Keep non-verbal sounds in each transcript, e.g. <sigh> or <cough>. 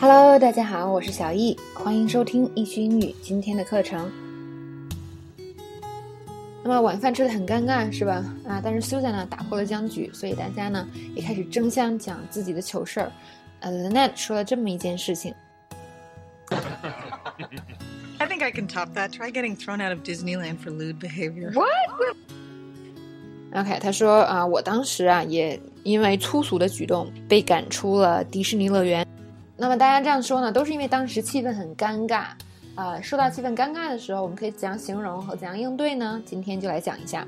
Hello，大家好，我是小易，欢迎收听易趣英语今天的课程。那么晚饭吃的很尴尬是吧？啊，但是 Susan 呢打破了僵局，所以大家呢也开始争相讲自己的糗事儿。呃，Lynette 说了这么一件事情。I think I can top that. Try getting thrown out of Disneyland for lewd behavior. What? OK，他说啊，我当时啊也因为粗俗的举动被赶出了迪士尼乐园。那么大家这样说呢，都是因为当时气氛很尴尬。呃，说到气氛尴尬的时候，我们可以怎样形容和怎样应对呢？今天就来讲一下。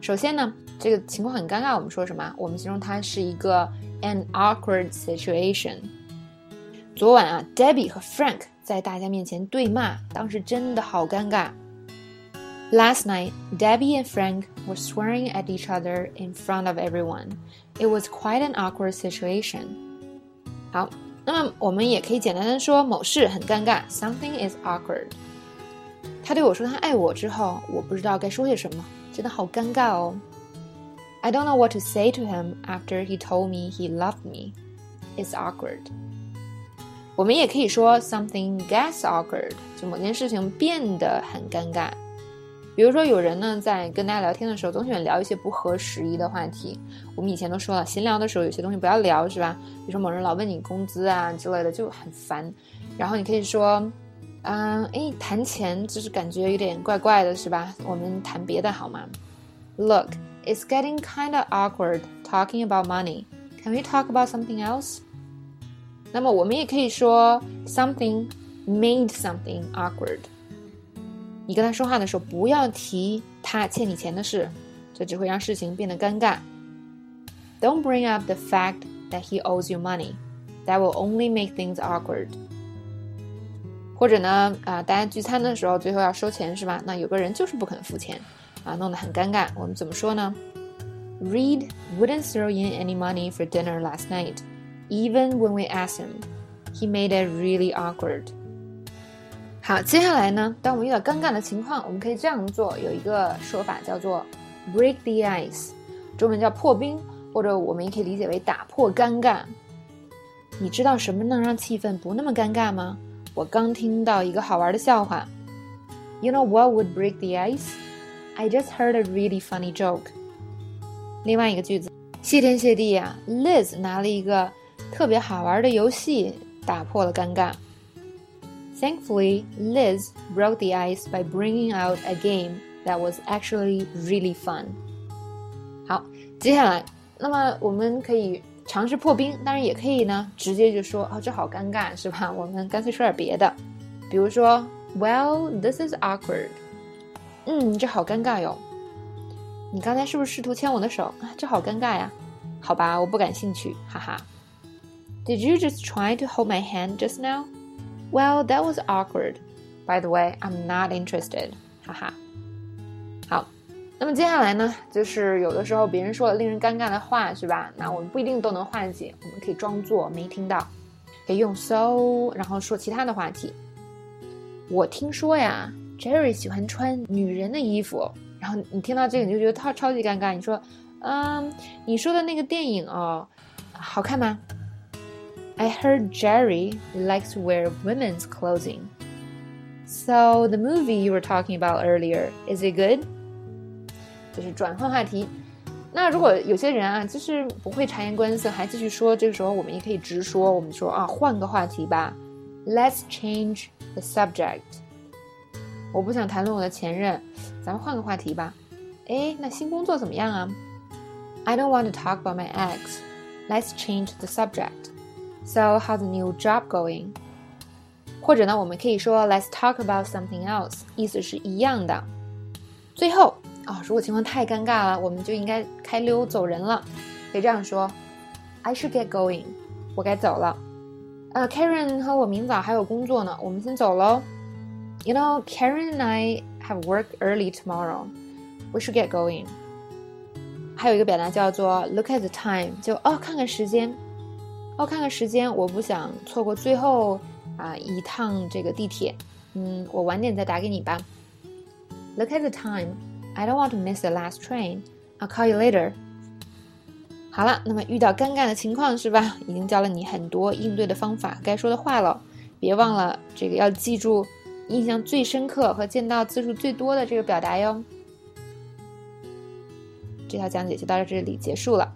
首先呢，这个情况很尴尬，我们说什么？我们形容它是一个 an awkward situation。昨晚啊，Debbie 和 Frank 在大家面前对骂，当时真的好尴尬。Last night, Debbie and Frank were swearing at each other in front of everyone. It was quite an awkward situation. 好，那么我们也可以简单的说某事很尴尬，something is awkward。他对我说他爱我之后，我不知道该说些什么，真的好尴尬哦。I don't know what to say to him after he told me he loved me. It's awkward. 我们也可以说 something gets awkward，就某件事情变得很尴尬。比如说，有人呢在跟大家聊天的时候，总喜欢聊一些不合时宜的话题。我们以前都说了，闲聊的时候有些东西不要聊，是吧？比如说某人老问你工资啊之类的，就很烦。然后你可以说，嗯，哎，谈钱就是感觉有点怪怪的，是吧？我们谈别的好吗？Look, it's getting kind of awkward talking about money. Can we talk about something else? 那么我们也可以说 something made something awkward。你跟他说话的时候，不要提他欠你钱的事，这只会让事情变得尴尬。Don't bring up the fact that he owes you money. That will only make things awkward. 或者呢，啊，大家聚餐的时候，最后要收钱是吧？那有个人就是不肯付钱，啊，弄得很尴尬。我们怎么说呢？Reed wouldn't throw in any money for dinner last night, even when we asked him. He made it really awkward. 好，接下来呢，当我们遇到尴尬的情况，我们可以这样做。有一个说法叫做 “break the ice”，中文叫破冰，或者我们也可以理解为打破尴尬。你知道什么能让气氛不那么尴尬吗？我刚听到一个好玩的笑话。You know what would break the ice? I just heard a really funny joke. 另外一个句子，谢天谢地呀，Liz 拿了一个特别好玩的游戏，打破了尴尬。Thankfully, Liz broke the ice by bringing out a game that was actually really fun. 好，接下来，那么我们可以尝试破冰，当然也可以呢，直接就说哦，这好尴尬，是吧？我们干脆说点别的，比如说，Well, <laughs> this is awkward. 嗯，这好尴尬哟。你刚才是不是试图牵我的手啊？这好尴尬呀。好吧，我不感兴趣，哈哈。Did you just try to hold my hand just now? Well, that was awkward. By the way, I'm not interested. 哈哈。好，那么接下来呢，就是有的时候别人说了令人尴尬的话，是吧？那我们不一定都能化解，我们可以装作没听到，可以用 so，然后说其他的话题。我听说呀，Jerry 喜欢穿女人的衣服，然后你听到这个你就觉得超超级尴尬。你说，嗯，你说的那个电影哦，好看吗 ？I heard Jerry likes to wear women's clothing. So the movie you were talking about earlier, is it good? 就是转换话题。那如果有些人啊，就是不会察言观色，还继续说，这个时候我们也可以直说，我们说啊，换个话题吧。Let's change the subject。我不想谈论我的前任，咱们换个话题吧。哎，那新工作怎么样啊？I don't want to talk about my ex. Let's change the subject. So how's the new job going？或者呢，我们可以说 Let's talk about something else，意思是一样的。最后啊，如果情况太尴尬了，我们就应该开溜走人了。可以这样说：I should get going，我该走了。呃，Karen 和我明早还有工作呢，我们先走喽。You know, Karen and I have work early tomorrow. We should get going. 还有一个表达叫做 Look at the time，就哦，看看时间。 哦，看看时间，我不想错过最后啊一趟这个地铁。嗯，我晚点再打给你吧。Look at the time. I don't want to miss the last train. I'll call you later. 好了，那么遇到尴尬的情况是吧？已经教了你很多应对的方法，该说的话了。别忘了这个要记住印象最深刻和见到次数最多的这个表达哟。这条讲解就到这里结束了。